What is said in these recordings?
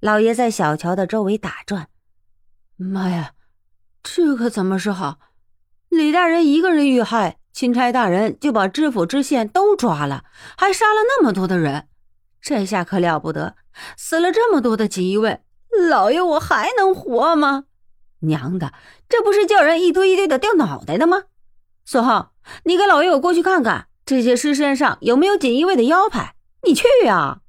老爷在小桥的周围打转。妈呀，这可怎么是好？李大人一个人遇害，钦差大人就把知府知县都抓了，还杀了那么多的人，这下可了不得！死了这么多的锦衣卫，老爷我还能活吗？娘的，这不是叫人一堆一堆的掉脑袋的吗？孙浩，你跟老爷我过去看看这些尸身上有没有锦衣卫的腰牌。你去呀！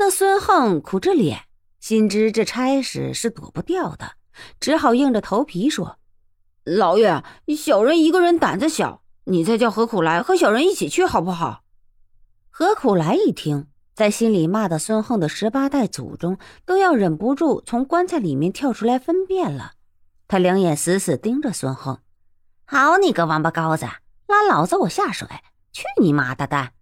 那孙横苦着脸，心知这差事是躲不掉的，只好硬着头皮说：“老爷，小人一个人胆子小，你再叫何苦来和小人一起去好不好？”何苦来一听，在心里骂的孙横的十八代祖宗都要忍不住从棺材里面跳出来分辨了。他两眼死死盯着孙横：“好你个王八羔子，拉老子我下水！去你妈的蛋！”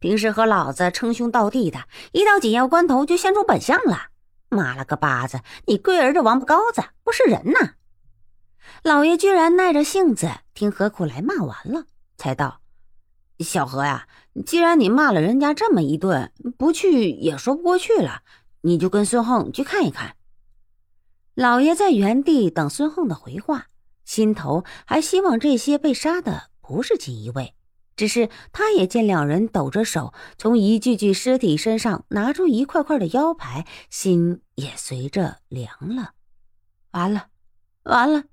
平时和老子称兄道弟的，一到紧要关头就现出本相了。妈了个巴子，你龟儿这王八羔子不是人呐！老爷居然耐着性子听何苦来骂完了，才道：“小何呀，既然你骂了人家这么一顿，不去也说不过去了，你就跟孙横去看一看。”老爷在原地等孙横的回话，心头还希望这些被杀的不是锦衣卫。只是他也见两人抖着手从一具具尸体身上拿出一块块的腰牌，心也随着凉了。完了，完了，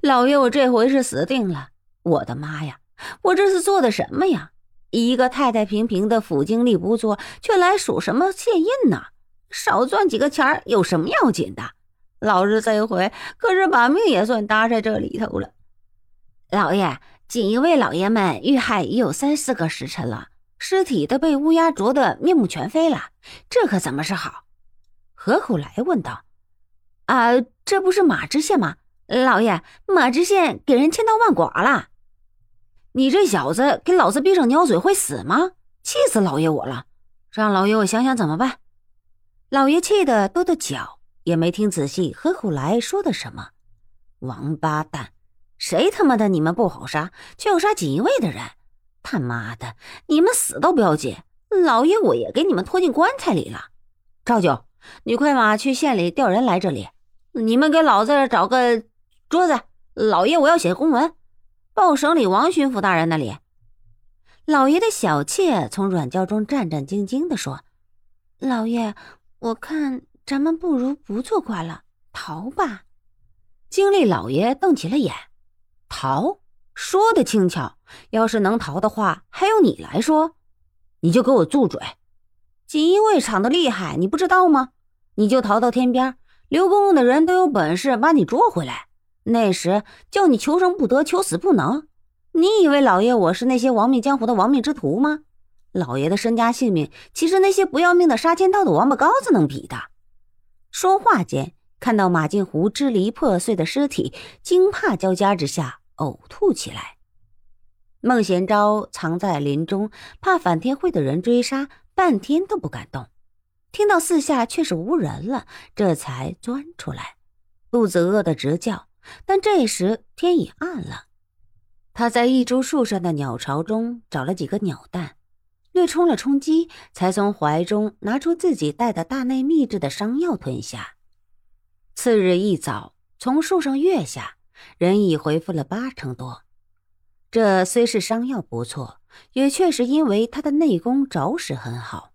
老爷，我这回是死定了！我的妈呀，我这是做的什么呀？一个太太平平的府经历不做，却来数什么县印呢？少赚几个钱有什么要紧的？老子这回可是把命也算搭在这里头了，老爷。锦衣卫老爷们遇害已有三四个时辰了，尸体都被乌鸦啄得面目全非了，这可怎么是好？何苦来问道：“啊，这不是马知县吗？老爷，马知县给人千刀万剐了。你这小子给老子闭上鸟嘴会死吗？气死老爷我了！让老爷我想想怎么办。”老爷气得跺跺脚，也没听仔细何苦来说的什么。王八蛋！谁他妈的你们不好杀，却要杀锦衣卫的人？他妈的，你们死都不要紧，老爷我也给你们拖进棺材里了。赵九，你快马去县里调人来这里，你们给老子找个桌子，老爷我要写公文，报省里王巡抚大人那里。老爷的小妾从软轿中战战兢兢地说：“老爷，我看咱们不如不做官了，逃吧。”经历老爷瞪起了眼。逃，说的轻巧。要是能逃的话，还用你来说？你就给我住嘴！锦衣卫厂的厉害，你不知道吗？你就逃到天边，刘公公的人都有本事把你捉回来。那时叫你求生不得，求死不能。你以为老爷我是那些亡命江湖的亡命之徒吗？老爷的身家性命，岂是那些不要命的杀千刀的王八羔子能比的？说话间。看到马进湖支离破碎的尸体，惊怕交加之下呕吐起来。孟贤昭藏在林中，怕反天会的人追杀，半天都不敢动。听到四下却是无人了，这才钻出来，肚子饿得直叫。但这时天已暗了，他在一株树上的鸟巢中找了几个鸟蛋，略充了充饥，才从怀中拿出自己带的大内秘制的伤药吞下。次日一早，从树上跃下，人已恢复了八成多。这虽是伤药不错，也确实因为他的内功着实很好。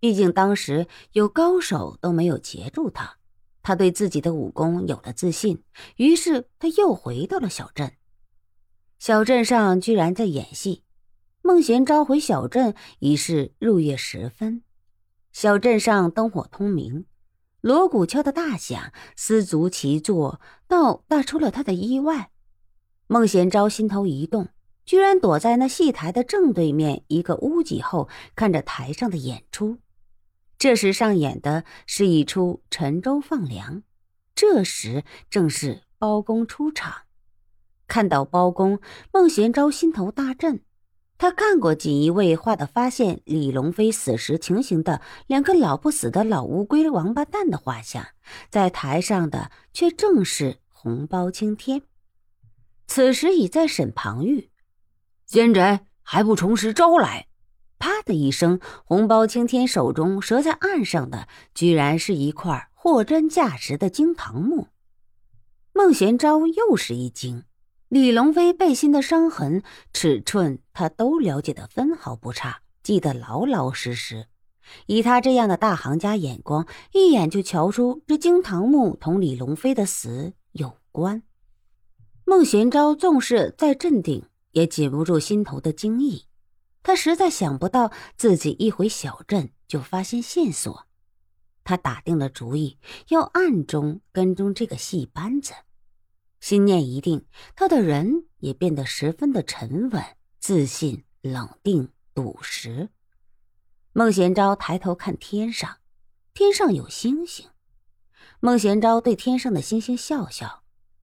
毕竟当时有高手都没有截住他，他对自己的武功有了自信。于是他又回到了小镇。小镇上居然在演戏。孟贤召回小镇已是入夜时分，小镇上灯火通明。锣鼓敲得大响，丝足齐作，倒大出了他的意外。孟贤昭心头一动，居然躲在那戏台的正对面一个屋脊后，看着台上的演出。这时上演的是一出沉舟放粮。这时正是包公出场，看到包公，孟贤昭心头大震。他看过锦衣卫画的发现李龙飞死时情形的两个老不死的老乌龟王八蛋的画像，在台上的却正是红包青天。此时已在审庞玉，奸贼还不从实招来！啪的一声，红包青天手中折在岸上的，居然是一块货真价实的金堂木。孟贤昭又是一惊，李龙飞背心的伤痕、尺寸，他都了解的分毫不差，记得老老实实。以他这样的大行家眼光，一眼就瞧出这惊堂木同李龙飞的死有关。孟玄昭纵是再镇定，也禁不住心头的惊异。他实在想不到自己一回小镇就发现线索。他打定了主意，要暗中跟踪这个戏班子。心念一定，他的人也变得十分的沉稳、自信、冷定、笃实。孟贤昭抬头看天上，天上有星星。孟贤昭对天上的星星笑笑。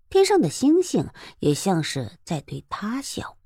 天上的星星也像是在对他笑。